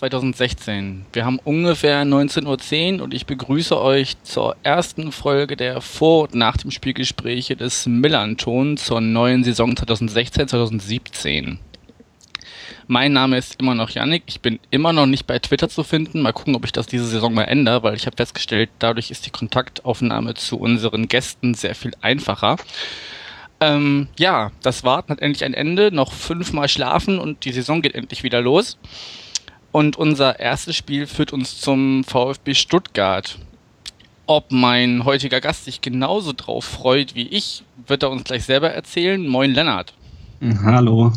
2016. Wir haben ungefähr 19.10 Uhr und ich begrüße euch zur ersten Folge der Vor- und Nach dem Spielgespräche des Millanton zur neuen Saison 2016-2017. Mein Name ist immer noch Yannick. Ich bin immer noch nicht bei Twitter zu finden. Mal gucken, ob ich das diese Saison mal ändere, weil ich habe festgestellt, dadurch ist die Kontaktaufnahme zu unseren Gästen sehr viel einfacher. Ähm, ja, das Warten hat endlich ein Ende. Noch fünfmal schlafen und die Saison geht endlich wieder los. Und unser erstes Spiel führt uns zum VfB Stuttgart. Ob mein heutiger Gast sich genauso drauf freut wie ich, wird er uns gleich selber erzählen. Moin Lennart. Hallo.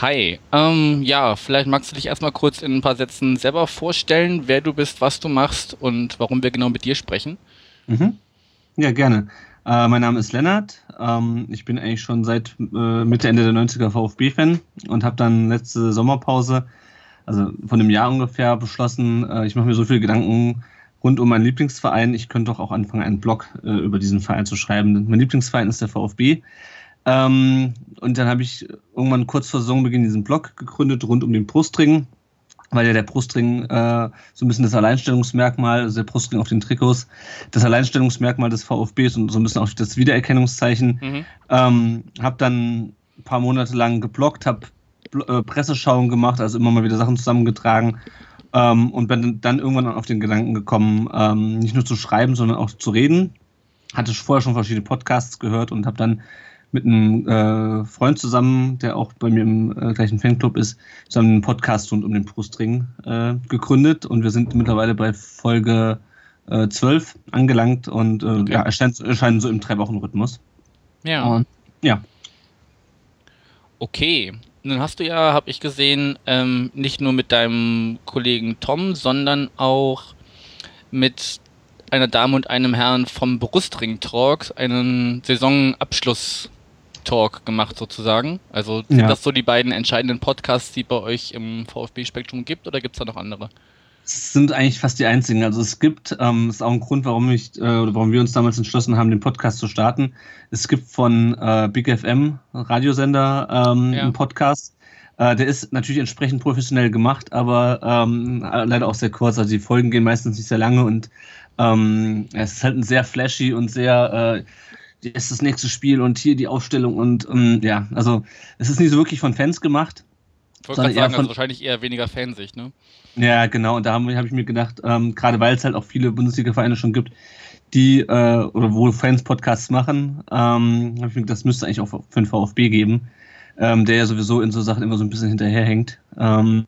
Hi. Ähm, ja, vielleicht magst du dich erstmal kurz in ein paar Sätzen selber vorstellen, wer du bist, was du machst und warum wir genau mit dir sprechen. Mhm. Ja, gerne. Äh, mein Name ist Lennart. Ähm, ich bin eigentlich schon seit äh, Mitte, Ende der 90er VfB-Fan und habe dann letzte Sommerpause, also von einem Jahr ungefähr, beschlossen, äh, ich mache mir so viele Gedanken rund um meinen Lieblingsverein. Ich könnte doch auch anfangen, einen Blog äh, über diesen Verein zu schreiben. Mein Lieblingsverein ist der VfB. Ähm, und dann habe ich irgendwann kurz vor Saisonbeginn diesen Blog gegründet rund um den Brustring, weil ja der Brustring äh, so ein bisschen das Alleinstellungsmerkmal, also der Brustring auf den Trikots, das Alleinstellungsmerkmal des VfB ist und so ein bisschen auch das Wiedererkennungszeichen. Mhm. Ähm, habe dann ein paar Monate lang gebloggt, habe äh, Presseschauen gemacht, also immer mal wieder Sachen zusammengetragen ähm, und bin dann irgendwann auf den Gedanken gekommen, ähm, nicht nur zu schreiben, sondern auch zu reden. Hatte vorher schon verschiedene Podcasts gehört und habe dann mit einem äh, Freund zusammen, der auch bei mir im äh, gleichen Fanclub ist, zusammen einen Podcast rund um den Brustring äh, gegründet und wir sind mittlerweile bei Folge äh, 12 angelangt und äh, okay. ja, erscheinen, erscheinen so im Drei-Wochen-Rhythmus. Ja. Und, ja. Okay. Nun hast du ja, habe ich gesehen, ähm, nicht nur mit deinem Kollegen Tom, sondern auch mit einer Dame und einem Herrn vom Brustring Talks einen Saisonabschluss Talk gemacht sozusagen. Also sind ja. das so die beiden entscheidenden Podcasts, die bei euch im VfB-Spektrum gibt oder gibt es da noch andere? Sind eigentlich fast die einzigen. Also es gibt, ähm, ist auch ein Grund, warum ich äh, oder warum wir uns damals entschlossen haben, den Podcast zu starten. Es gibt von äh, Big FM Radiosender ähm, ja. einen Podcast. Äh, der ist natürlich entsprechend professionell gemacht, aber ähm, leider auch sehr kurz. Also die Folgen gehen meistens nicht sehr lange und ähm, es ist halt ein sehr flashy und sehr äh, ist das nächste Spiel und hier die Aufstellung und ähm, ja, also es ist nicht so wirklich von Fans gemacht. Ich wollte gerade sagen, von, also wahrscheinlich eher weniger Fansicht, ne? Ja, genau, und da habe hab ich mir gedacht, ähm, gerade weil es halt auch viele Bundesliga-Vereine schon gibt, die, äh, oder wo Fans Podcasts machen, ähm, habe ich mir gedacht, das müsste eigentlich auch für den VfB geben, ähm, der ja sowieso in so Sachen immer so ein bisschen hinterherhängt. Ähm,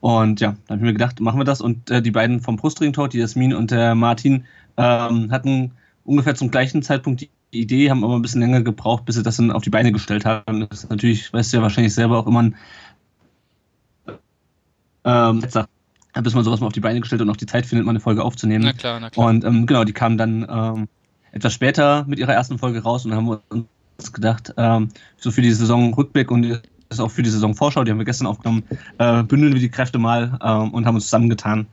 und ja, da habe ich mir gedacht, machen wir das. Und äh, die beiden vom Brustring-Tor, die Jasmin und der Martin, ähm, hatten ungefähr zum gleichen Zeitpunkt die Idee, haben aber ein bisschen länger gebraucht, bis sie das dann auf die Beine gestellt haben. Das ist natürlich, weißt du ja wahrscheinlich selber auch immer ein ähm, bis man sowas mal auf die Beine gestellt und auch die Zeit findet, mal eine Folge aufzunehmen. Na klar, na klar. Und ähm, genau, die kamen dann ähm, etwas später mit ihrer ersten Folge raus und haben uns gedacht, ähm, so für die Saison Rückblick und das auch für die Saison Vorschau, die haben wir gestern aufgenommen, äh, bündeln wir die Kräfte mal ähm, und haben uns zusammengetan.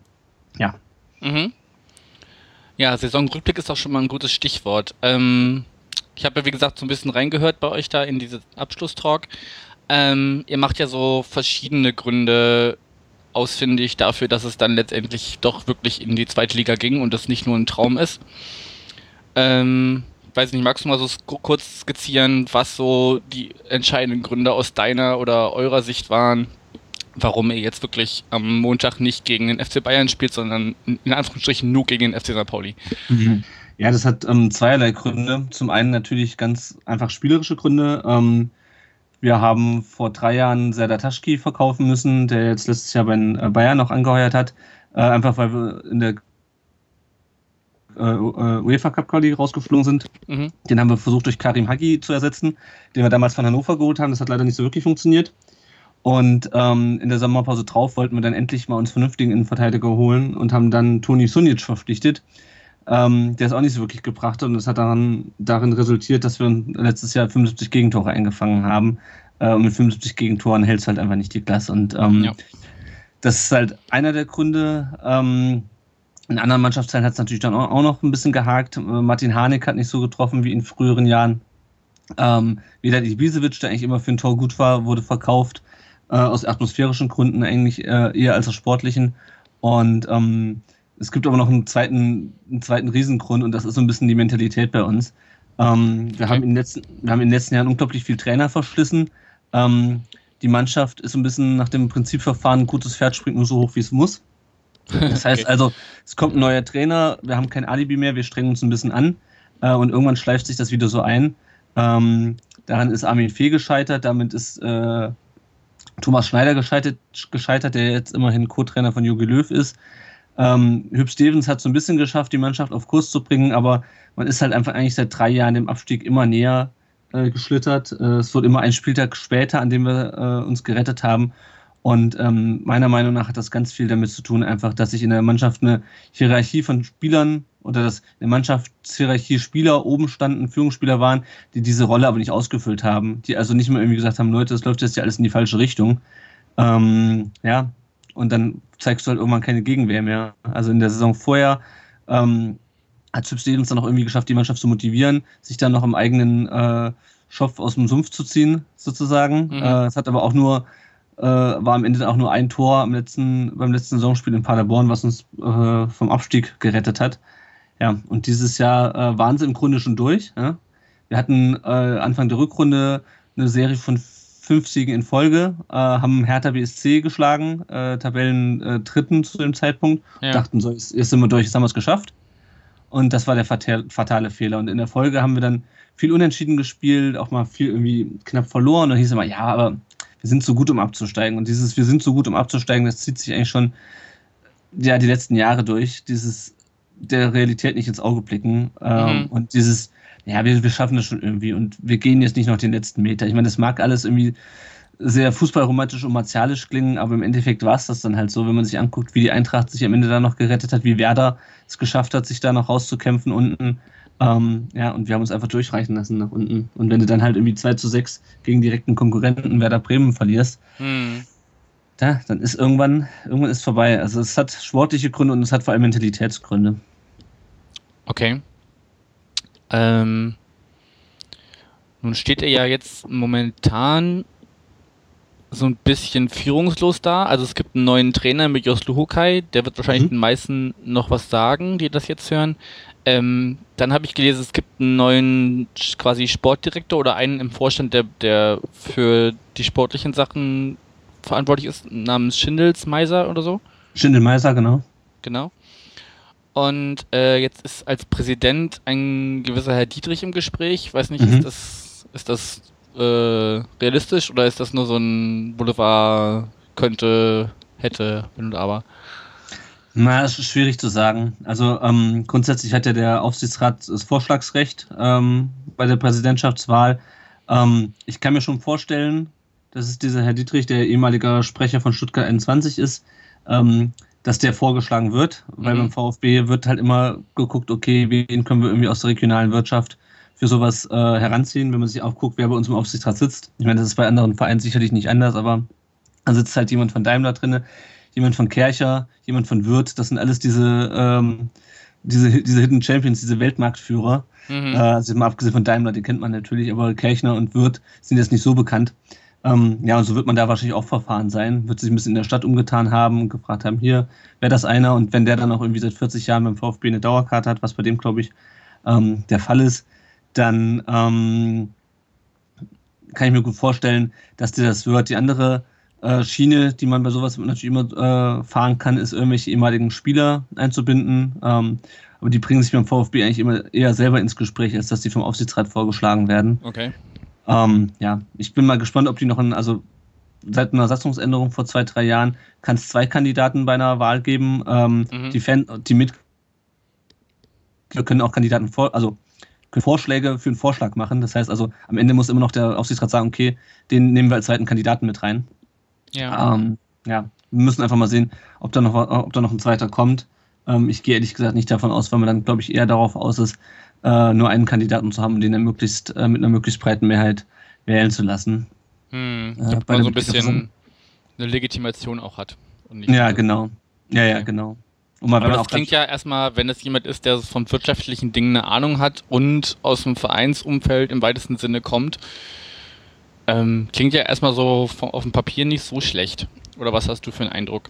Ja. Mhm. Ja, Saisonrückblick ist auch schon mal ein gutes Stichwort. Ähm, ich habe ja, wie gesagt, so ein bisschen reingehört bei euch da in diese Abschlusstalk. Ähm, ihr macht ja so verschiedene Gründe ausfindig dafür, dass es dann letztendlich doch wirklich in die zweite Liga ging und das nicht nur ein Traum ist. Ähm, weiß nicht, magst du mal so kurz skizzieren, was so die entscheidenden Gründe aus deiner oder eurer Sicht waren, warum er jetzt wirklich am Montag nicht gegen den FC Bayern spielt, sondern in Anführungsstrichen nur gegen den FC St. Pauli. Mhm. Ja, das hat ähm, zweierlei Gründe. Zum einen natürlich ganz einfach spielerische Gründe. Ähm, wir haben vor drei Jahren Serdar Taschki verkaufen müssen, der jetzt letztes Jahr bei äh, Bayern noch angeheuert hat. Äh, einfach weil wir in der äh, äh UEFA Cup Quali rausgeflogen sind. Mhm. Den haben wir versucht durch Karim Hagi zu ersetzen, den wir damals von Hannover geholt haben. Das hat leider nicht so wirklich funktioniert. Und ähm, in der Sommerpause drauf wollten wir dann endlich mal uns vernünftigen Innenverteidiger holen und haben dann Toni Sunic verpflichtet, ähm, der es auch nicht so wirklich gebracht hat. Und das hat daran, darin resultiert, dass wir letztes Jahr 75 Gegentore eingefangen haben. Äh, und mit 75 Gegentoren hält es halt einfach nicht die Klasse. Und ähm, ja. das ist halt einer der Gründe. Ähm, in anderen Mannschaftsteilen hat es natürlich dann auch, noch ein bisschen gehakt. Äh, Martin Harnik hat nicht so getroffen wie in früheren Jahren. Ähm, Wieder Ibisevic, der eigentlich immer für ein Tor gut war, wurde verkauft. Äh, aus atmosphärischen Gründen eigentlich äh, eher als aus sportlichen. Und ähm, es gibt aber noch einen zweiten, einen zweiten Riesengrund und das ist so ein bisschen die Mentalität bei uns. Ähm, wir, haben in den letzten, wir haben in den letzten Jahren unglaublich viel Trainer verschlissen. Ähm, die Mannschaft ist so ein bisschen nach dem Prinzipverfahren, ein gutes Pferd springt nur so hoch, wie es muss. Das heißt okay. also, es kommt ein neuer Trainer, wir haben kein Alibi mehr, wir strengen uns ein bisschen an äh, und irgendwann schleift sich das wieder so ein. Ähm, daran ist Armin Fee gescheitert, damit ist äh, Thomas Schneider gescheitert, gescheitert, der jetzt immerhin Co-Trainer von Jogi Löw ist. Ähm, Hüb Stevens hat so ein bisschen geschafft, die Mannschaft auf Kurs zu bringen, aber man ist halt einfach eigentlich seit drei Jahren dem Abstieg immer näher äh, geschlittert. Äh, es wird immer ein Spieltag später, an dem wir äh, uns gerettet haben. Und ähm, meiner Meinung nach hat das ganz viel damit zu tun, einfach, dass sich in der Mannschaft eine Hierarchie von Spielern oder dass in der Mannschaftshierarchie Spieler oben standen, Führungsspieler waren, die diese Rolle aber nicht ausgefüllt haben, die also nicht mehr irgendwie gesagt haben, Leute, das läuft jetzt ja alles in die falsche Richtung. Ähm, ja, und dann zeigst du halt irgendwann keine Gegenwehr mehr. Also in der Saison vorher ähm, hat Chip Stevens dann noch irgendwie geschafft, die Mannschaft zu motivieren, sich dann noch im eigenen äh, Schopf aus dem Sumpf zu ziehen, sozusagen. Mhm. Äh, es hat aber auch nur, äh, war am Ende auch nur ein Tor am letzten, beim letzten Saisonspiel in Paderborn, was uns äh, vom Abstieg gerettet hat. Ja, und dieses Jahr äh, waren sie im Grunde schon durch. Ja? Wir hatten äh, Anfang der Rückrunde eine Serie von fünf Siegen in Folge, äh, haben Hertha BSC geschlagen, äh, Tabellen äh, dritten zu dem Zeitpunkt, ja. dachten so, jetzt, sind wir durch, jetzt haben wir es geschafft. Und das war der fatale Fehler. Und in der Folge haben wir dann viel unentschieden gespielt, auch mal viel irgendwie knapp verloren. Und hieß es immer, ja, aber wir sind so gut, um abzusteigen. Und dieses, wir sind so gut, um abzusteigen, das zieht sich eigentlich schon ja, die letzten Jahre durch. Dieses der Realität nicht ins Auge blicken. Ähm, mhm. Und dieses, ja, wir, wir schaffen das schon irgendwie und wir gehen jetzt nicht noch den letzten Meter. Ich meine, das mag alles irgendwie sehr fußballromantisch und martialisch klingen, aber im Endeffekt war es das dann halt so, wenn man sich anguckt, wie die Eintracht sich am Ende da noch gerettet hat, wie Werder es geschafft hat, sich da noch rauszukämpfen unten. Ähm, ja, und wir haben uns einfach durchreichen lassen nach unten. Und wenn du dann halt irgendwie 2 zu 6 gegen direkten Konkurrenten Werder Bremen verlierst, hm. Da, dann ist irgendwann, irgendwann ist vorbei. Also es hat sportliche Gründe und es hat vor allem Mentalitätsgründe. Okay. Ähm, nun steht er ja jetzt momentan so ein bisschen führungslos da. Also es gibt einen neuen Trainer mit Jos Luhukai, der wird wahrscheinlich mhm. den meisten noch was sagen, die das jetzt hören. Ähm, dann habe ich gelesen, es gibt einen neuen quasi Sportdirektor oder einen im Vorstand, der, der für die sportlichen Sachen verantwortlich ist, namens Schindels Meiser oder so. Schindel Meiser, genau. Genau. Und äh, jetzt ist als Präsident ein gewisser Herr Dietrich im Gespräch. Ich weiß nicht, mhm. ist das, ist das äh, realistisch oder ist das nur so ein Boulevard könnte, hätte, wenn und aber? Na, es ist schwierig zu sagen. Also ähm, grundsätzlich hat ja der Aufsichtsrat das Vorschlagsrecht ähm, bei der Präsidentschaftswahl. Ähm, ich kann mir schon vorstellen, dass es dieser Herr Dietrich, der ehemaliger Sprecher von Stuttgart 21 ist, ähm, dass der vorgeschlagen wird, weil mhm. beim VfB wird halt immer geguckt, okay, wen können wir irgendwie aus der regionalen Wirtschaft für sowas äh, heranziehen, wenn man sich auch guckt, wer bei uns im Aufsichtsrat sitzt. Ich meine, das ist bei anderen Vereinen sicherlich nicht anders, aber da sitzt halt jemand von Daimler drin, jemand von Kercher, jemand von Wirth, das sind alles diese, ähm, diese, diese Hidden Champions, diese Weltmarktführer. Mhm. Äh, also mal abgesehen von Daimler, den kennt man natürlich, aber Kerchner und Wirth sind jetzt nicht so bekannt. Ähm, ja, und so wird man da wahrscheinlich auch verfahren sein, wird sich ein bisschen in der Stadt umgetan haben gefragt haben, hier, wäre das einer? Und wenn der dann auch irgendwie seit 40 Jahren beim VfB eine Dauerkarte hat, was bei dem, glaube ich, ähm, der Fall ist, dann ähm, kann ich mir gut vorstellen, dass der das wird. Die andere äh, Schiene, die man bei sowas natürlich immer äh, fahren kann, ist irgendwelche ehemaligen Spieler einzubinden. Ähm, aber die bringen sich beim VfB eigentlich immer eher selber ins Gespräch, als dass die vom Aufsichtsrat vorgeschlagen werden. Okay. Ähm, ja, ich bin mal gespannt, ob die noch ein, also seit einer Satzungsänderung vor zwei, drei Jahren kann es zwei Kandidaten bei einer Wahl geben. Ähm, mhm. Die Fan, die mit können auch Kandidaten vor, also Vorschläge für einen Vorschlag machen. Das heißt also, am Ende muss immer noch der Aufsichtsrat sagen, okay, den nehmen wir als zweiten Kandidaten mit rein. Ja. Ähm, ja, wir müssen einfach mal sehen, ob da noch, ob da noch ein zweiter kommt. Ähm, ich gehe ehrlich gesagt nicht davon aus, weil man dann, glaube ich, eher darauf aus ist, äh, nur einen Kandidaten zu haben und den dann möglichst äh, mit einer möglichst breiten Mehrheit wählen zu lassen. Hm, äh, damit man so ein bisschen eine Legitimation auch hat. ja, genau. Ja, ja, genau. Und mal, Aber das klingt ja erstmal, wenn es jemand ist, der von wirtschaftlichen Dingen eine Ahnung hat und aus dem Vereinsumfeld im weitesten Sinne kommt, ähm, klingt ja erstmal so auf dem Papier nicht so schlecht. Oder was hast du für einen Eindruck?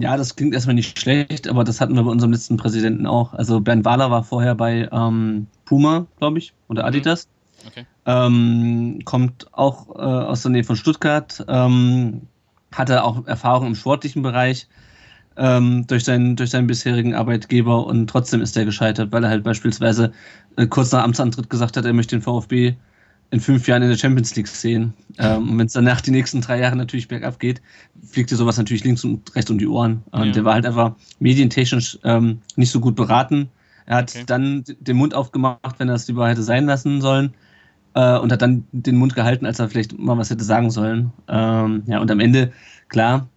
Ja, das klingt erstmal nicht schlecht, aber das hatten wir bei unserem letzten Präsidenten auch. Also Bernd Wahler war vorher bei ähm, Puma, glaube ich, oder mhm. Adidas. Okay. Ähm, kommt auch äh, aus der Nähe von Stuttgart, ähm, hatte auch Erfahrung im sportlichen Bereich ähm, durch, seinen, durch seinen bisherigen Arbeitgeber und trotzdem ist er gescheitert, weil er halt beispielsweise äh, kurz nach Amtsantritt gesagt hat, er möchte den VfB in fünf Jahren in der Champions League sehen. Ähm, und wenn es danach die nächsten drei Jahre natürlich bergab geht, fliegt dir sowas natürlich links und rechts um die Ohren. Und ja. der war halt einfach medientechnisch ähm, nicht so gut beraten. Er hat okay. dann den Mund aufgemacht, wenn er es lieber hätte sein lassen sollen. Äh, und hat dann den Mund gehalten, als er vielleicht mal was hätte sagen sollen. Ähm, ja, und am Ende, klar,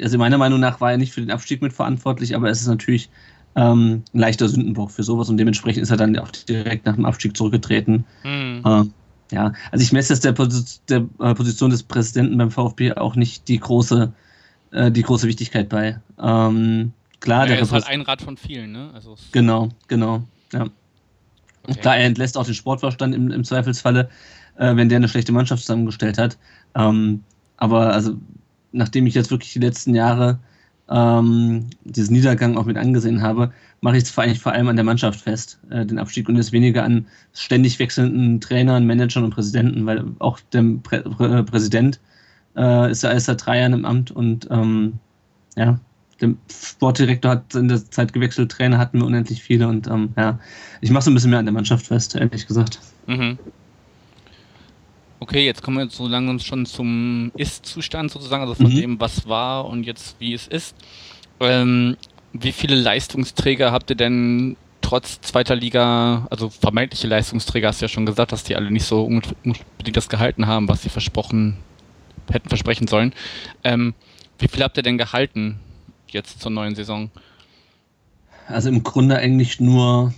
also meiner Meinung nach war er nicht für den Abstieg mitverantwortlich, aber es ist natürlich ähm, ein leichter Sündenbock für sowas und dementsprechend ist er dann auch direkt nach dem Abstieg zurückgetreten. Mhm. Ähm, ja, also ich messe jetzt der, Pos der äh, Position des Präsidenten beim VfB auch nicht die große, äh, die große Wichtigkeit bei. Ähm, klar, ja, der ist halt ein Rad von vielen, ne? Also genau, genau. Ja. Okay. Klar, er entlässt auch den Sportvorstand im, im Zweifelsfalle, äh, wenn der eine schlechte Mannschaft zusammengestellt hat. Ähm, aber also, nachdem ich jetzt wirklich die letzten Jahre ähm, diesen Niedergang auch mit angesehen habe, mache ich es eigentlich vor allem an der Mannschaft fest, äh, den Abstieg und jetzt weniger an ständig wechselnden Trainern, Managern und Präsidenten, weil auch der Prä Prä Präsident äh, ist ja erst seit drei Jahren im Amt und ähm, ja, der Sportdirektor hat in der Zeit gewechselt, Trainer hatten wir unendlich viele und ähm, ja, ich mache es ein bisschen mehr an der Mannschaft fest, ehrlich gesagt. Mhm. Okay, jetzt kommen wir so langsam schon zum Ist-Zustand sozusagen, also von mhm. dem, was war und jetzt wie es ist. Ähm, wie viele Leistungsträger habt ihr denn trotz zweiter Liga, also vermeintliche Leistungsträger, hast du ja schon gesagt, dass die alle nicht so unbedingt das gehalten haben, was sie versprochen hätten versprechen sollen. Ähm, wie viel habt ihr denn gehalten jetzt zur neuen Saison? Also im Grunde eigentlich nur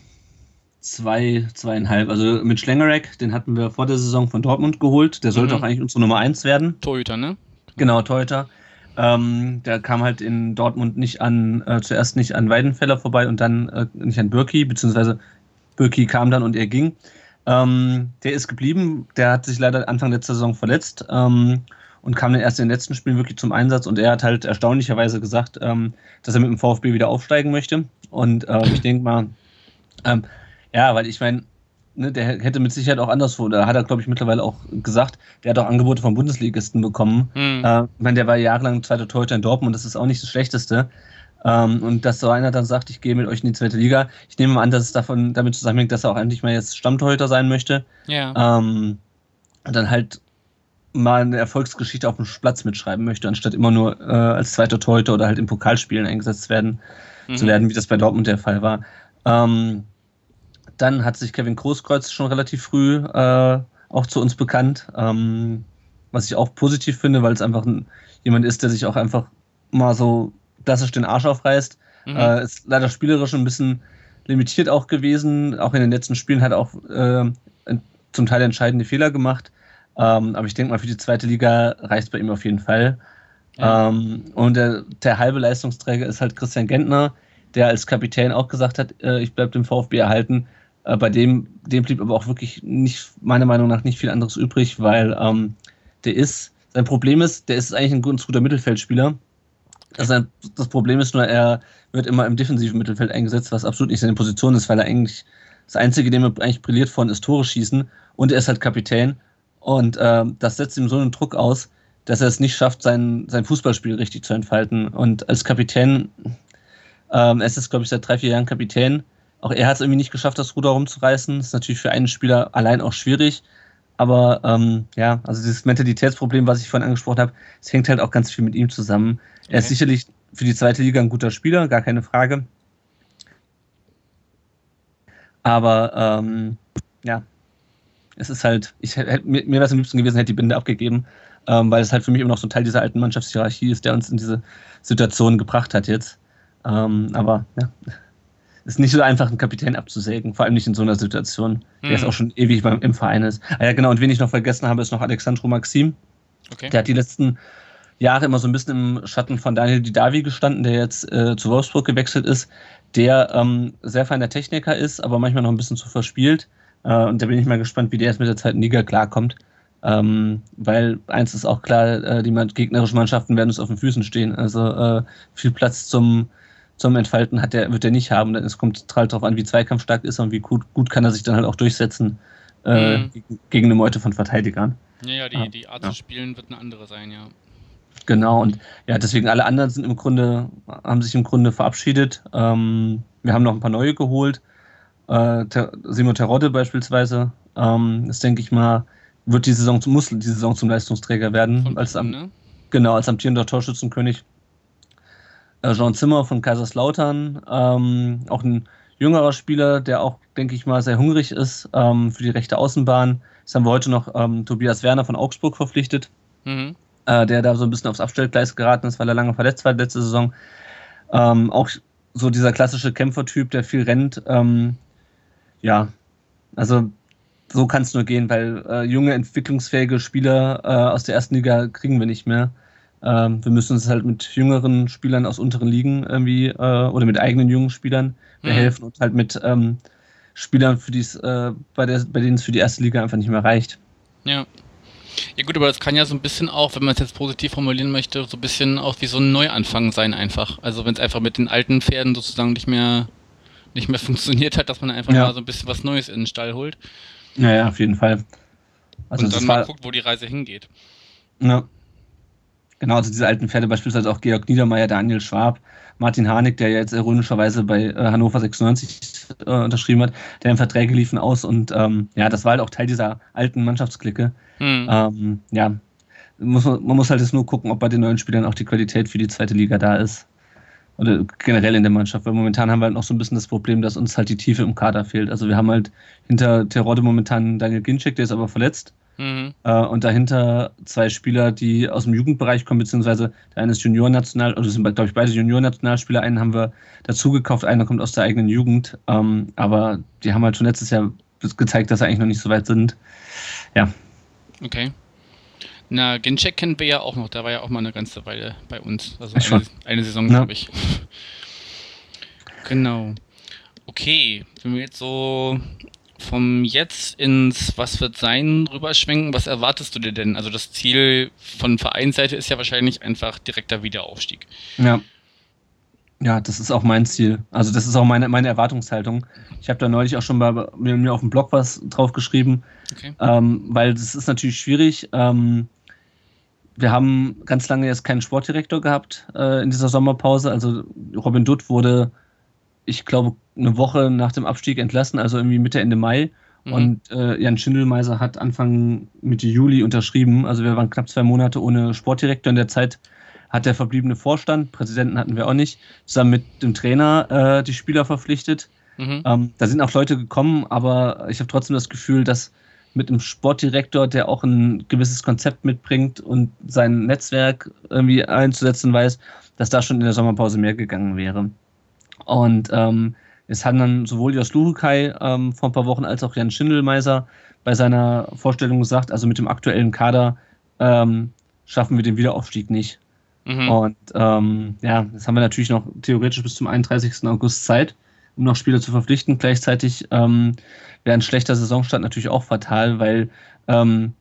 zwei, zweieinhalb. Also mit Schlengerek, den hatten wir vor der Saison von Dortmund geholt. Der sollte mhm. auch eigentlich unsere Nummer eins werden. Torhüter, ne? Genau, Torhüter. Ähm, der kam halt in Dortmund nicht an, äh, zuerst nicht an Weidenfeller vorbei und dann äh, nicht an Birki, beziehungsweise Birki kam dann und er ging. Ähm, der ist geblieben, der hat sich leider Anfang letzter Saison verletzt ähm, und kam dann erst in den letzten Spielen wirklich zum Einsatz und er hat halt erstaunlicherweise gesagt, ähm, dass er mit dem VfB wieder aufsteigen möchte. Und äh, ich denke mal, ähm, ja, weil ich meine, ne, der hätte mit Sicherheit auch anderswo, da hat er, glaube ich, mittlerweile auch gesagt, der hat auch Angebote von Bundesligisten bekommen. Mhm. Äh, ich meine, der war jahrelang zweiter Torhüter in Dortmund, das ist auch nicht das Schlechteste. Ähm, und dass so einer dann sagt, ich gehe mit euch in die zweite Liga. Ich nehme an, dass es davon damit zusammenhängt, dass er auch endlich mal jetzt Stammtorhüter sein möchte. Ja. Ähm, und dann halt mal eine Erfolgsgeschichte auf dem Platz mitschreiben möchte, anstatt immer nur äh, als zweiter Torhüter oder halt in Pokalspielen eingesetzt werden mhm. zu werden, wie das bei Dortmund der Fall war. Ähm, dann hat sich Kevin Großkreuz schon relativ früh äh, auch zu uns bekannt, ähm, was ich auch positiv finde, weil es einfach ein, jemand ist, der sich auch einfach mal so klassisch den Arsch aufreißt. Mhm. Äh, ist leider spielerisch ein bisschen limitiert auch gewesen. Auch in den letzten Spielen hat er auch äh, zum Teil entscheidende Fehler gemacht. Ähm, aber ich denke mal, für die zweite Liga reicht es bei ihm auf jeden Fall. Ja. Ähm, und der, der, halbe Leistungsträger ist halt Christian Gentner, der als Kapitän auch gesagt hat, äh, ich bleibe dem VfB erhalten. Äh, bei dem, dem blieb aber auch wirklich nicht, meiner Meinung nach, nicht viel anderes übrig, weil ähm, der ist, sein Problem ist, der ist eigentlich ein ganz guter Mittelfeldspieler. Also das Problem ist nur, er wird immer im defensiven Mittelfeld eingesetzt, was absolut nicht seine Position ist, weil er eigentlich das Einzige, dem er eigentlich brilliert von, ist Tore schießen und er ist halt Kapitän und äh, das setzt ihm so einen Druck aus, dass er es nicht schafft, sein, sein Fußballspiel richtig zu entfalten. Und als Kapitän, ähm, er ist glaube ich, seit drei, vier Jahren Kapitän, auch er hat es irgendwie nicht geschafft, das Ruder rumzureißen. Das ist natürlich für einen Spieler allein auch schwierig. Aber ähm, ja, also dieses Mentalitätsproblem, was ich vorhin angesprochen habe, es hängt halt auch ganz viel mit ihm zusammen. Okay. Er ist sicherlich für die zweite Liga ein guter Spieler, gar keine Frage. Aber ähm, ja, es ist halt, ich hätte mir, mir wäre es am liebsten gewesen, hätte die Binde abgegeben, ähm, weil es halt für mich immer noch so ein Teil dieser alten Mannschaftshierarchie ist, der uns in diese Situation gebracht hat jetzt. Ähm, aber ja, ist nicht so einfach, einen Kapitän abzusägen, vor allem nicht in so einer Situation, der mhm. jetzt auch schon ewig beim, im Verein ist. Ah ja, genau, und wen ich noch vergessen habe, ist noch Alexandro Maxim. Okay. Der hat die letzten Jahre immer so ein bisschen im Schatten von Daniel Didavi gestanden, der jetzt äh, zu Wolfsburg gewechselt ist, der ähm, sehr feiner Techniker ist, aber manchmal noch ein bisschen zu verspielt. Äh, und da bin ich mal gespannt, wie der jetzt mit der zweiten Liga klarkommt. Ähm, weil eins ist auch klar, äh, die gegnerischen Mannschaften werden uns auf den Füßen stehen. Also äh, viel Platz zum, zum Entfalten hat der, wird er nicht haben. Es kommt halt darauf an, wie zweikampfstark ist und wie gut, gut kann er sich dann halt auch durchsetzen äh, mhm. gegen eine Meute von Verteidigern. Ja, ja, die, die Art ja. zu spielen wird eine andere sein, ja. Genau, und ja, deswegen alle anderen sind im Grunde, haben sich im Grunde verabschiedet. Ähm, wir haben noch ein paar neue geholt. Äh, Simon Terodde beispielsweise, ähm, das denke ich mal, wird die Saison muss die Saison zum Leistungsträger werden. Von als am, ne? Genau, als amtierender Torschützenkönig. Äh, Jean Zimmer von Kaiserslautern, ähm, auch ein jüngerer Spieler, der auch, denke ich mal, sehr hungrig ist ähm, für die rechte Außenbahn. Jetzt haben wir heute noch ähm, Tobias Werner von Augsburg verpflichtet. Mhm äh, der da so ein bisschen aufs Abstellgleis geraten ist, weil er lange verletzt war letzte Saison. Ähm, auch so dieser klassische Kämpfertyp, der viel rennt. Ähm, ja, also so kann es nur gehen, weil äh, junge, entwicklungsfähige Spieler äh, aus der ersten Liga kriegen wir nicht mehr. Ähm, wir müssen uns halt mit jüngeren Spielern aus unteren Ligen irgendwie äh, oder mit eigenen jungen Spielern behelfen mhm. und halt mit ähm, Spielern, für die's, äh, bei, der, bei denen es für die erste Liga einfach nicht mehr reicht. Ja. Ja gut, aber das kann ja so ein bisschen auch, wenn man es jetzt positiv formulieren möchte, so ein bisschen auch wie so ein Neuanfang sein einfach. Also wenn es einfach mit den alten Pferden sozusagen nicht mehr nicht mehr funktioniert hat, dass man einfach ja. mal so ein bisschen was Neues in den Stall holt. Ja, ja, auf jeden Fall. Also und dann mal guckt, wo die Reise hingeht. Ja. Genau, also diese alten Pferde, beispielsweise auch Georg Niedermeyer, Daniel Schwab, Martin Harnik, der jetzt ironischerweise bei äh, Hannover 96 äh, unterschrieben hat, deren Verträge liefen aus und ähm, ja, das war halt auch Teil dieser alten Mannschaftsklicke. Mhm. Ähm, ja, muss man, man muss halt jetzt nur gucken, ob bei den neuen Spielern auch die Qualität für die zweite Liga da ist. Oder generell in der Mannschaft, weil momentan haben wir halt noch so ein bisschen das Problem, dass uns halt die Tiefe im Kader fehlt. Also wir haben halt hinter Terodde momentan Daniel Ginczek, der ist aber verletzt. Mhm. Äh, und dahinter zwei Spieler, die aus dem Jugendbereich kommen, beziehungsweise der eine ist Junior-National, oder sind, glaube ich, beide Junior-Nationalspieler. Einen haben wir dazugekauft, einer kommt aus der eigenen Jugend. Ähm, aber die haben halt schon letztes Jahr gezeigt, dass sie eigentlich noch nicht so weit sind. Ja. Okay. Na, Gencheck kennen wir ja auch noch, der war ja auch mal eine ganze Weile bei uns. Also eine, eine Saison, ja. glaube ich. genau. Okay, wenn wir jetzt so vom Jetzt ins Was wird sein rüberschwenken, was erwartest du dir denn? Also das Ziel von Vereinsseite ist ja wahrscheinlich einfach direkter Wiederaufstieg. Ja. Ja, das ist auch mein Ziel. Also das ist auch meine, meine Erwartungshaltung. Ich habe da neulich auch schon bei mir, mir auf dem Blog was drauf geschrieben, okay. ähm, weil das ist natürlich schwierig. Ähm, wir haben ganz lange jetzt keinen Sportdirektor gehabt äh, in dieser Sommerpause. Also Robin Dutt wurde ich glaube, eine Woche nach dem Abstieg entlassen, also irgendwie Mitte, Ende Mai. Mhm. Und äh, Jan Schindelmeiser hat Anfang Mitte Juli unterschrieben. Also wir waren knapp zwei Monate ohne Sportdirektor. In der Zeit hat der verbliebene Vorstand, Präsidenten hatten wir auch nicht, zusammen mit dem Trainer äh, die Spieler verpflichtet. Mhm. Ähm, da sind auch Leute gekommen, aber ich habe trotzdem das Gefühl, dass mit einem Sportdirektor, der auch ein gewisses Konzept mitbringt und sein Netzwerk irgendwie einzusetzen weiß, dass da schon in der Sommerpause mehr gegangen wäre. Und ähm, es haben dann sowohl Jos Luhukai ähm, vor ein paar Wochen als auch Jan Schindelmeiser bei seiner Vorstellung gesagt, also mit dem aktuellen Kader ähm, schaffen wir den Wiederaufstieg nicht. Mhm. Und ähm, ja, jetzt haben wir natürlich noch theoretisch bis zum 31. August Zeit, um noch Spieler zu verpflichten. Gleichzeitig ähm, wäre ein schlechter Saisonstart natürlich auch fatal, weil ähm,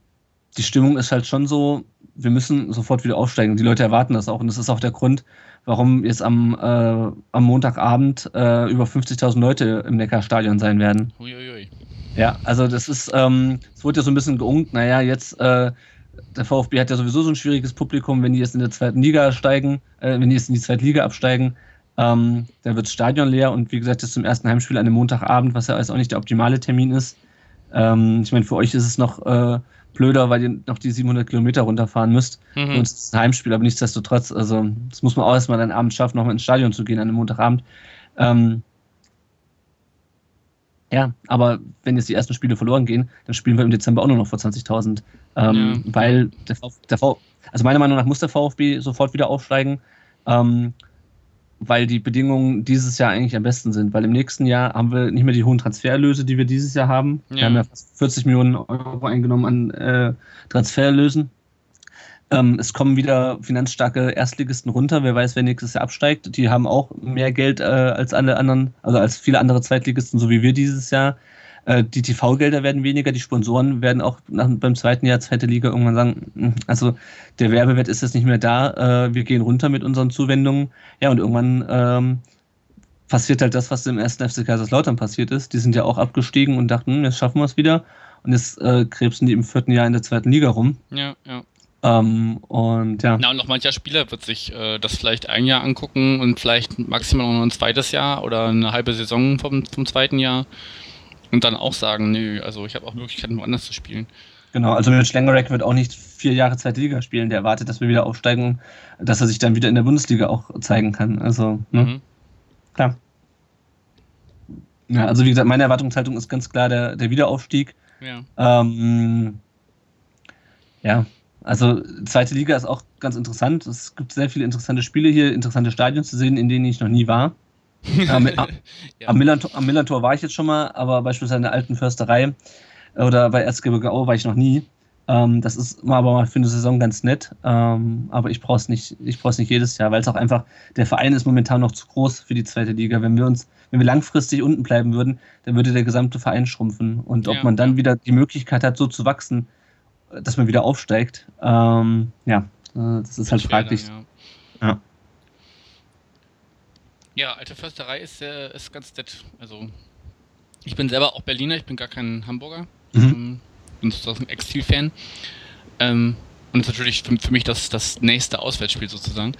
die Stimmung ist halt schon so, wir müssen sofort wieder aufsteigen. Die Leute erwarten das auch. Und das ist auch der Grund, warum jetzt am, äh, am Montagabend äh, über 50.000 Leute im Neckarstadion sein werden. Uiuiui. Ja, also das ist, ähm, es wurde ja so ein bisschen geungt, naja, jetzt, äh, der VfB hat ja sowieso so ein schwieriges Publikum, wenn die jetzt in der zweiten Liga steigen, äh, wenn die jetzt in die zweite Liga absteigen, ähm, dann wird das Stadion leer und wie gesagt, das ist zum ersten Heimspiel an einem Montagabend, was ja jetzt auch nicht der optimale Termin ist. Ähm, ich meine, für euch ist es noch äh, blöder, weil ihr noch die 700 Kilometer runterfahren müsst. Mhm. Und es ist ein Heimspiel, aber nichtsdestotrotz, also das muss man auch erstmal dann abends schaffen, nochmal ins Stadion zu gehen an einem Montagabend. Ähm, ja, aber wenn jetzt die ersten Spiele verloren gehen, dann spielen wir im Dezember auch nur noch vor 20.000. Ähm, ja. Weil der, v, der v, also meiner Meinung nach muss der VfB sofort wieder aufsteigen. Ähm, weil die Bedingungen dieses Jahr eigentlich am besten sind. Weil im nächsten Jahr haben wir nicht mehr die hohen Transfererlöse, die wir dieses Jahr haben. Ja. Wir haben ja fast 40 Millionen Euro eingenommen an äh, Transfererlösen. Ähm, es kommen wieder finanzstarke Erstligisten runter. Wer weiß, wer nächstes Jahr absteigt. Die haben auch mehr Geld äh, als alle anderen, also als viele andere Zweitligisten, so wie wir dieses Jahr. Äh, die TV-Gelder werden weniger, die Sponsoren werden auch nach, beim zweiten Jahr zweite Liga irgendwann sagen, hm, also der Werbewert ist jetzt nicht mehr da, äh, wir gehen runter mit unseren Zuwendungen. Ja, und irgendwann ähm, passiert halt das, was im ersten FC Kaiserslautern passiert ist. Die sind ja auch abgestiegen und dachten, hm, jetzt schaffen wir es wieder. Und jetzt äh, krebsen die im vierten Jahr in der zweiten Liga rum. Ja, ja. Ähm, und ja. Na, und noch mancher Spieler wird sich äh, das vielleicht ein Jahr angucken und vielleicht maximal noch ein zweites Jahr oder eine halbe Saison vom, vom zweiten Jahr und dann auch sagen, nö, also ich habe auch Möglichkeiten, woanders zu spielen. Genau, also mit Schlengerek wird auch nicht vier Jahre zweite Liga spielen. Der erwartet, dass wir wieder aufsteigen, dass er sich dann wieder in der Bundesliga auch zeigen kann. Also, ne? Mhm. Klar. Ja, also wie gesagt, meine Erwartungshaltung ist ganz klar der, der Wiederaufstieg. Ja. Ähm, ja, also zweite Liga ist auch ganz interessant. Es gibt sehr viele interessante Spiele hier, interessante Stadien zu sehen, in denen ich noch nie war. am, am, ja. am, Millantor, war ich jetzt schon mal, aber beispielsweise in der alten Försterei oder bei Erzgebirge Aue war ich noch nie. Ähm, das ist mal aber mal für eine Saison ganz nett, ähm, aber ich brauche es nicht, ich nicht jedes Jahr, weil es auch einfach, der Verein ist momentan noch zu groß für die zweite Liga. Wenn wir uns, wenn wir langfristig unten bleiben würden, dann würde der gesamte Verein schrumpfen. Und ob ja, man dann ja. wieder die Möglichkeit hat, so zu wachsen, dass man wieder aufsteigt, ähm, ja, äh, das ist halt fraglich. Dann, ja. Ja. Alte Försterei ist, äh, ist ganz nett. Also, ich bin selber auch Berliner, ich bin gar kein Hamburger. Mhm. Ähm, bin sozusagen Exil-Fan. Ähm, und das ist natürlich für, für, mich das, das nächste Auswärtsspiel sozusagen.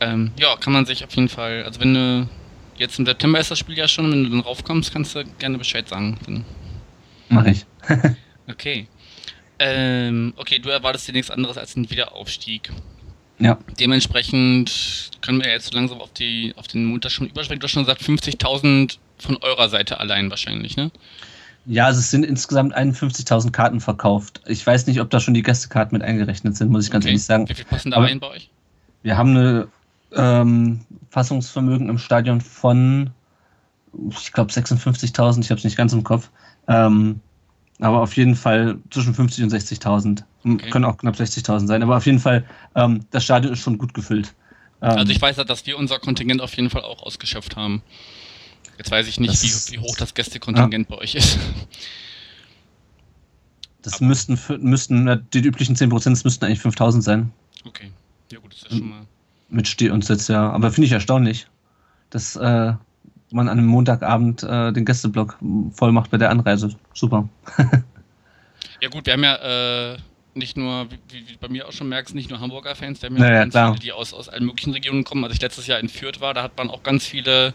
Ähm, ja, kann man sich auf jeden Fall, also wenn du jetzt im September ist das Spiel ja schon, wenn du dann raufkommst, kannst du gerne Bescheid sagen. Dann Mach ich. okay. Ähm, okay, du erwartest dir nichts anderes als einen Wiederaufstieg. Ja. Dementsprechend können wir jetzt so langsam auf, die, auf den Montag schon überspringen. Du hast schon gesagt, 50.000 von eurer Seite allein wahrscheinlich, ne? Ja, also es sind insgesamt 51.000 Karten verkauft. Ich weiß nicht, ob da schon die Gästekarten mit eingerechnet sind, muss ich ganz okay. ehrlich sagen. Wie viel passen da rein bei euch? Wir haben eine ähm, Fassungsvermögen im Stadion von, ich glaube, 56.000. Ich habe es nicht ganz im Kopf. Ähm, aber auf jeden Fall zwischen 50 und 60.000. Okay. Können auch knapp 60.000 sein. Aber auf jeden Fall, ähm, das Stadion ist schon gut gefüllt. Ähm, also ich weiß ja, dass wir unser Kontingent auf jeden Fall auch ausgeschöpft haben. Jetzt weiß ich nicht, wie, wie, hoch das Gästekontingent ja. bei euch ist. Das Aber müssten, müssten, die üblichen 10%, das müssten eigentlich 5000 sein. Okay. Ja gut, das ist ja schon mal... Mit Steh und Sitz, ja. Aber finde ich erstaunlich, dass äh, man an einem Montagabend äh, den Gästeblock voll macht bei der Anreise. Super. ja gut, wir haben ja äh, nicht nur, wie, wie bei mir auch schon merkst, nicht nur Hamburger Fans, wir haben ja, naja, ganz viele, die aus, aus allen möglichen Regionen kommen. Als ich letztes Jahr in Fürth war, da hat man auch ganz viele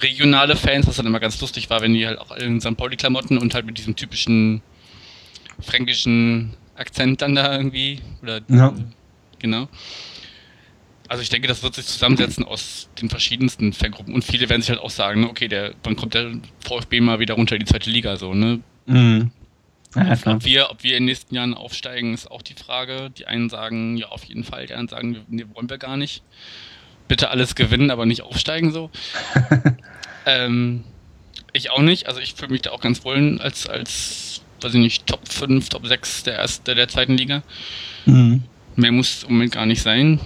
regionale Fans, was dann immer ganz lustig war, wenn die halt auch in St. Pauli-Klamotten und halt mit diesem typischen fränkischen Akzent dann da irgendwie, oder ja. genau. Also ich denke, das wird sich zusammensetzen aus den verschiedensten Fangruppen und viele werden sich halt auch sagen, ne, okay, der, wann kommt der VfB mal wieder runter in die zweite Liga so, ne? Mhm. Ja, ob, wir, ob wir in den nächsten Jahren aufsteigen, ist auch die Frage. Die einen sagen, ja, auf jeden Fall, die anderen sagen, nee, wollen wir gar nicht. Bitte alles gewinnen, aber nicht aufsteigen so. ähm, ich auch nicht. Also ich fühle mich da auch ganz wohl als, als, weiß ich nicht, Top 5, Top 6 der, erste, der zweiten Liga. Mhm. Mehr muss im Moment gar nicht sein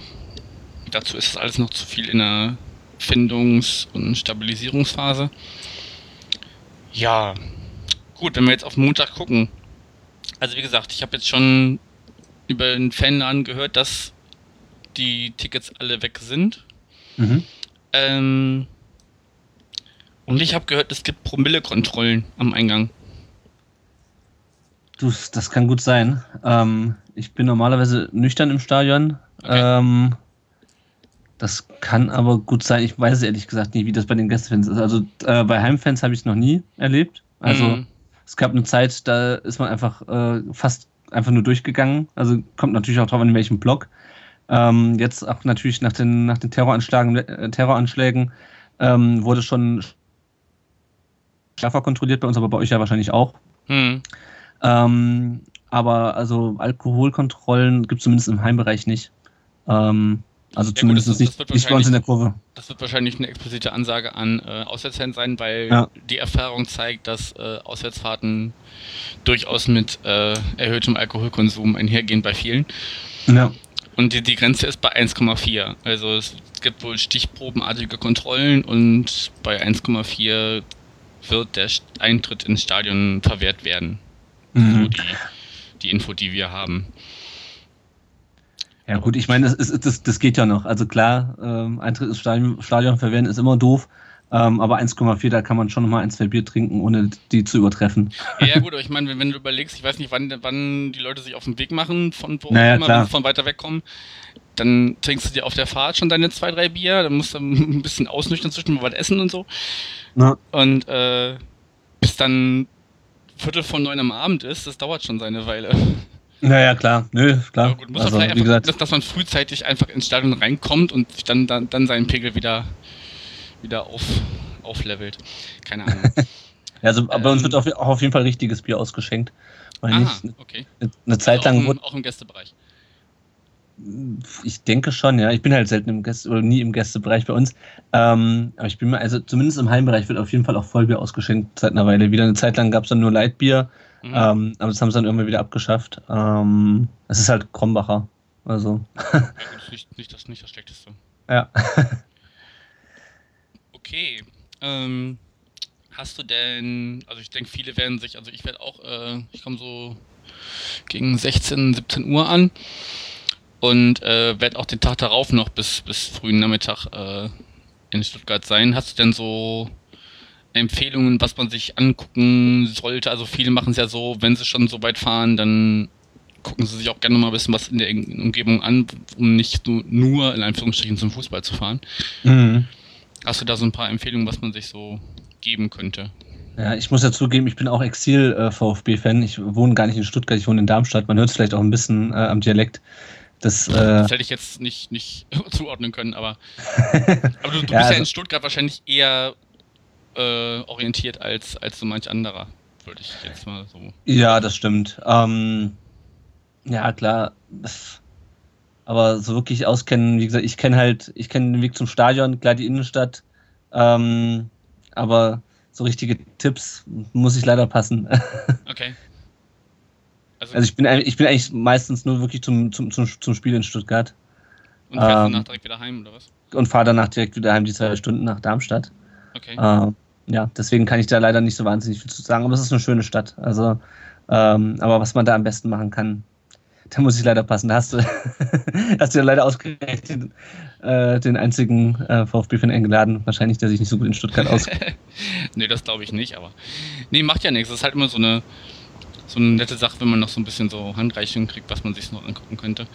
dazu ist es alles noch zu viel in der Findungs- und Stabilisierungsphase. Ja, gut, wenn wir jetzt auf Montag gucken. Also wie gesagt, ich habe jetzt schon über den Fanladen gehört, dass die Tickets alle weg sind. Mhm. Ähm, und ich habe gehört, es gibt Promillekontrollen am Eingang. Du, das kann gut sein. Ähm, ich bin normalerweise nüchtern im Stadion. Okay. Ähm, das kann aber gut sein. Ich weiß ehrlich gesagt nicht, wie das bei den Gästefans ist. Also äh, bei Heimfans habe ich es noch nie erlebt. Also mhm. es gab eine Zeit, da ist man einfach äh, fast einfach nur durchgegangen. Also kommt natürlich auch drauf an, in welchem Block. Ähm, jetzt auch natürlich nach den, nach den Terroranschlägen, äh, Terroranschlägen ähm, wurde schon schärfer kontrolliert bei uns, aber bei euch ja wahrscheinlich auch. Mhm. Ähm, aber also Alkoholkontrollen gibt es zumindest im Heimbereich nicht. Ähm, Also ja, zumindest gut, das, nicht, das nicht bei uns in der Kurve. Das wird wahrscheinlich eine explizite Ansage an äh, Auswärtsfans sein, weil ja. die Erfahrung zeigt, dass äh, Auswärtsfahrten durchaus mit äh, erhöhtem Alkoholkonsum einhergehen bei vielen. Ja. Und die, die Grenze ist bei 1,4. Also es gibt wohl stichprobenartige Kontrollen und bei 1,4 wird der Eintritt ins Stadion verwehrt werden. Mhm. So die, die Info, die wir haben. Ja gut, ich meine, das, das, das geht ja noch. Also klar, ähm, Eintritt ins Stadion, Stadion verwehren ist immer doof. Ähm, aber 1,4, da kann man schon nochmal ein, zwei Bier trinken, ohne die zu übertreffen. Ja, gut, aber ich meine, wenn, wenn, du überlegst, ich weiß nicht, wann, wann die Leute sich auf den Weg machen, von wo naja, immer, wenn sie von weiter weg kommen, dann trinkst du dir auf der Fahrt schon deine zwei, drei Bier, dann musst du ein bisschen ausnüchtern zwischen was essen und so. Na. Und äh, bis dann Viertel von neun am Abend ist, das dauert schon seine Weile. Naja, klar, nö, klar. Aber gut, muss also, wie gesagt, dass, dass, man frühzeitig einfach ins Stadion reinkommt und dann, dann, dann seinen Pegel wieder wieder auf, auflevelt. Keine Ahnung. also bei uns ähm, wird auch auf jeden Fall richtiges Bier ausgeschenkt. Weil ah, nicht, okay. Eine Zeit lang. Auch im, auch im Gästebereich. Ich denke schon, ja. Ich bin halt selten im Gäste oder nie im Gästebereich bei uns. Ähm, aber ich bin mal, also zumindest im Heimbereich wird auf jeden Fall auch Vollbier ausgeschenkt seit einer Weile. Wieder eine Zeit lang gab es dann nur Leitbier, mhm. ähm, aber das haben sie dann irgendwann wieder abgeschafft. Ähm, es ist halt Krombacher. Also. Ja, gut, nicht, nicht, das, nicht das Schlechteste. Ja. Okay. Ähm, hast du denn, also ich denke, viele werden sich, also ich werde auch, äh, ich komme so gegen 16, 17 Uhr an und äh, werde auch den Tag darauf noch bis, bis frühen Nachmittag äh, in Stuttgart sein. Hast du denn so Empfehlungen, was man sich angucken sollte? Also viele machen es ja so, wenn sie schon so weit fahren, dann gucken sie sich auch gerne mal ein bisschen was in der Umgebung an, um nicht nur in Anführungsstrichen zum Fußball zu fahren. Mhm. Hast du da so ein paar Empfehlungen, was man sich so geben könnte? Ja, ich muss ja zugeben, ich bin auch Exil-VfB-Fan. Ich wohne gar nicht in Stuttgart, ich wohne in Darmstadt. Man hört es vielleicht auch ein bisschen äh, am Dialekt. Das, äh, das, hätte ich jetzt nicht, nicht zuordnen können, aber, aber du, du ja, bist ja also, in Stuttgart wahrscheinlich eher äh, orientiert als, als so manch anderer, würde ich jetzt mal so. Ja, das stimmt. Ähm, ja, klar. Aber so wirklich auskennen, wie gesagt, ich kenne halt, ich kenne den Weg zum Stadion, klar die Innenstadt, ähm, aber so richtige Tipps muss ich leider passen. Okay. Also, also ich, bin, ich bin eigentlich meistens nur wirklich zum, zum, zum, zum Spiel in Stuttgart. Und fährst ähm, danach direkt wieder heim, oder was? Und fahre danach direkt wieder heim, die zwei Stunden nach Darmstadt. Okay. Ähm, ja, deswegen kann ich da leider nicht so wahnsinnig viel zu sagen, aber es ist eine schöne Stadt. Also, ähm, aber was man da am besten machen kann, da muss ich leider passen. Da hast du, hast du ja leider ausgerechnet den, äh, den einzigen äh, VfB-Fan eingeladen. Wahrscheinlich, der sich nicht so gut in Stuttgart auskennt. nee, das glaube ich nicht, aber. Nee, macht ja nichts. Das ist halt immer so eine, so eine nette Sache, wenn man noch so ein bisschen so Handreichungen kriegt, was man sich noch angucken könnte.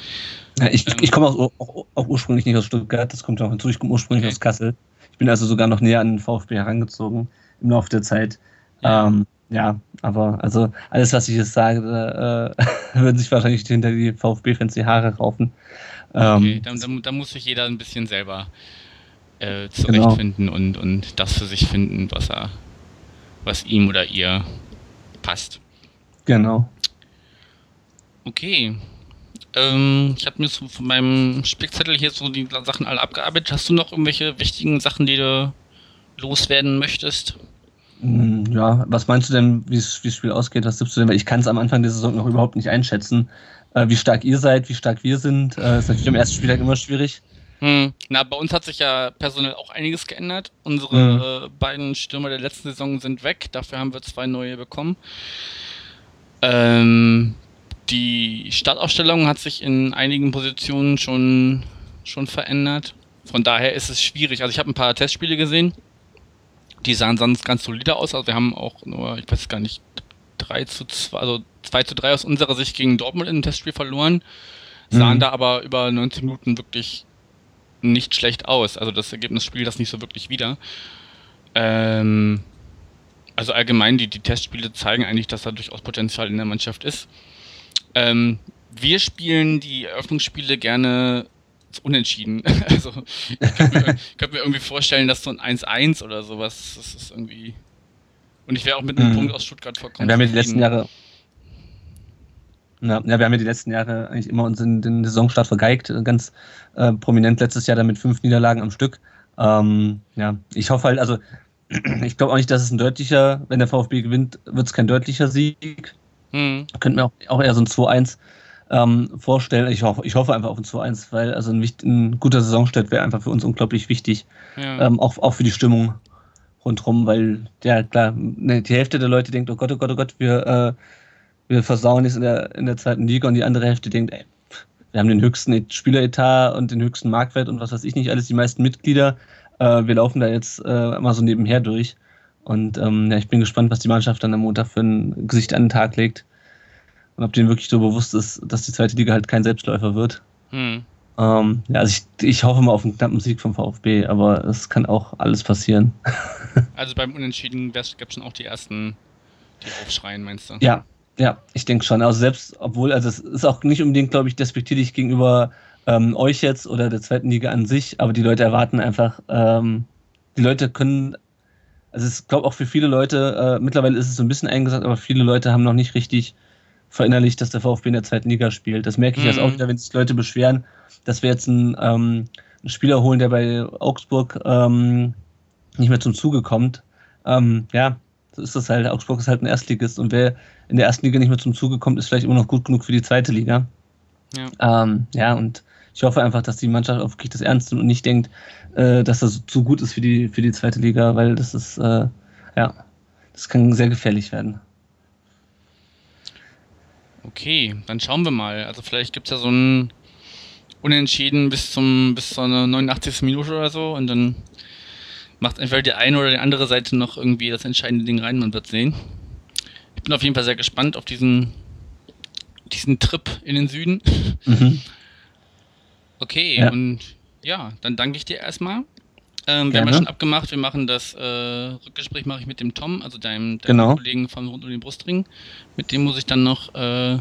Ja, ich, ähm, ich komme auch, auch, auch, ursprünglich nicht aus Stuttgart, das kommt auch hinzu. Ich komme ursprünglich okay. aus Kassel. Ich bin also sogar noch näher an den VfB herangezogen im Laufe der Zeit. Ja. Ähm, ja, aber also alles, was ich jetzt sage, äh, würden sich wahrscheinlich hinter die VfB-Fans die Haare raufen. Okay, ähm, dann, dann, dann, muss sich jeder ein bisschen selber äh, zurechtfinden genau. und, und das für sich finden, was er, was ihm oder ihr passt. Genau. Okay. Ähm, ich habe mir so von meinem Spickzettel hier so die Sachen alle abgearbeitet. Hast du noch irgendwelche wichtigen Sachen, die du loswerden möchtest? Hm, ja, was meinst du denn, wie das Spiel ausgeht? Was tippst du denn? Weil ich kann es am Anfang der Saison noch überhaupt nicht einschätzen. Äh, wie stark ihr seid, wie stark wir sind, äh, ist natürlich am ersten Spieltag immer schwierig. Hm. Na, bei uns hat sich ja personell auch einiges geändert. Unsere hm. äh, beiden Stürmer der letzten Saison sind weg. Dafür haben wir zwei neue bekommen. Ähm, die Startaufstellung hat sich in einigen Positionen schon, schon verändert. Von daher ist es schwierig. Also ich habe ein paar Testspiele gesehen die sahen sonst ganz solide aus. Also wir haben auch nur, ich weiß gar nicht, 3 zu 2, also 2 zu 3 aus unserer Sicht gegen Dortmund in dem Testspiel verloren. Sahen mhm. da aber über 90 Minuten wirklich nicht schlecht aus. Also das Ergebnis spielt das nicht so wirklich wieder. Ähm, also allgemein, die, die Testspiele zeigen eigentlich, dass da durchaus Potenzial in der Mannschaft ist. Ähm, wir spielen die Eröffnungsspiele gerne unentschieden. Also ich könnte mir, könnt mir, irgendwie vorstellen, dass so ein 1-1 oder sowas, das ist irgendwie. Und ich wäre auch mit einem mhm. Punkt aus Stuttgart vollkommen. Wir haben ja die letzten Jahre. Ja, ja, wir haben ja die letzten Jahre eigentlich immer uns in den Saisonstart vergeigt, ganz äh, prominent letztes Jahr dann mit fünf Niederlagen am Stück. Ähm, ja, ich hoffe halt, also ich glaube auch nicht, dass es ein deutlicher, wenn der VfB gewinnt, wird es kein deutlicher Sieg. Mhm. Könnte mir auch, auch eher so ein 2-1 ähm, vorstellen. Ich hoffe, ich hoffe einfach auf ein 2-1, weil also ein, ein guter Saisonstart wäre einfach für uns unglaublich wichtig. Ja. Ähm, auch, auch für die Stimmung rundherum, weil, ja klar, ne, die Hälfte der Leute denkt, oh Gott, oh Gott, oh Gott, wir, äh, wir versauen es in der, in der zweiten Liga und die andere Hälfte denkt, ey, wir haben den höchsten Spieleretat und den höchsten Marktwert und was weiß ich nicht alles, die meisten Mitglieder. Äh, wir laufen da jetzt äh, mal so nebenher durch. Und ähm, ja, ich bin gespannt, was die Mannschaft dann am Montag für ein Gesicht an den Tag legt. Und ob denen wirklich so bewusst ist, dass die zweite Liga halt kein Selbstläufer wird. Hm. Ähm, ja, also ich, ich hoffe mal auf einen knappen Sieg vom VfB, aber es kann auch alles passieren. also beim Unentschieden gab es schon auch die ersten, die aufschreien, meinst du? Ja, ja, ich denke schon. Also selbst, obwohl, also es ist auch nicht unbedingt, glaube ich, despektierlich gegenüber ähm, euch jetzt oder der zweiten Liga an sich, aber die Leute erwarten einfach, ähm, die Leute können, also ich glaube auch für viele Leute, äh, mittlerweile ist es so ein bisschen eingesagt, aber viele Leute haben noch nicht richtig verinnerlicht, dass der VfB in der zweiten Liga spielt. Das merke ich mhm. jetzt auch wieder, wenn sich Leute beschweren, dass wir jetzt einen, ähm, einen Spieler holen, der bei Augsburg ähm, nicht mehr zum Zuge kommt. Ähm, ja, so ist das halt. Augsburg ist halt ein Erstligist und wer in der ersten Liga nicht mehr zum Zuge kommt, ist vielleicht immer noch gut genug für die zweite Liga. Ja, ähm, ja und ich hoffe einfach, dass die Mannschaft auch wirklich das ernst nimmt und nicht denkt, äh, dass das zu gut ist für die, für die zweite Liga, weil das ist, äh, ja, das kann sehr gefährlich werden. Okay, dann schauen wir mal. Also vielleicht gibt es ja so ein Unentschieden bis zum bis zur 89. Minute oder so und dann macht entweder die eine oder die andere Seite noch irgendwie das entscheidende Ding rein, man wird sehen. Ich bin auf jeden Fall sehr gespannt auf diesen, diesen Trip in den Süden. Mhm. Okay, ja. und ja, dann danke ich dir erstmal. Ähm, wir haben ja schon abgemacht, wir machen das äh, Rückgespräch mache ich mit dem Tom, also deinem, deinem genau. Kollegen von Rund um den Brustring. Mit dem muss ich dann noch äh,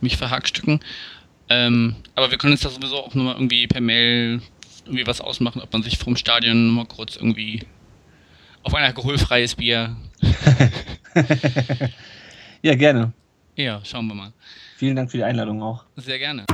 mich verhackstücken. Ähm, aber wir können uns da sowieso auch nochmal irgendwie per Mail irgendwie was ausmachen, ob man sich vom Stadion mal kurz irgendwie auf ein alkoholfreies Bier. ja, gerne. Ja, schauen wir mal. Vielen Dank für die Einladung auch. Sehr gerne.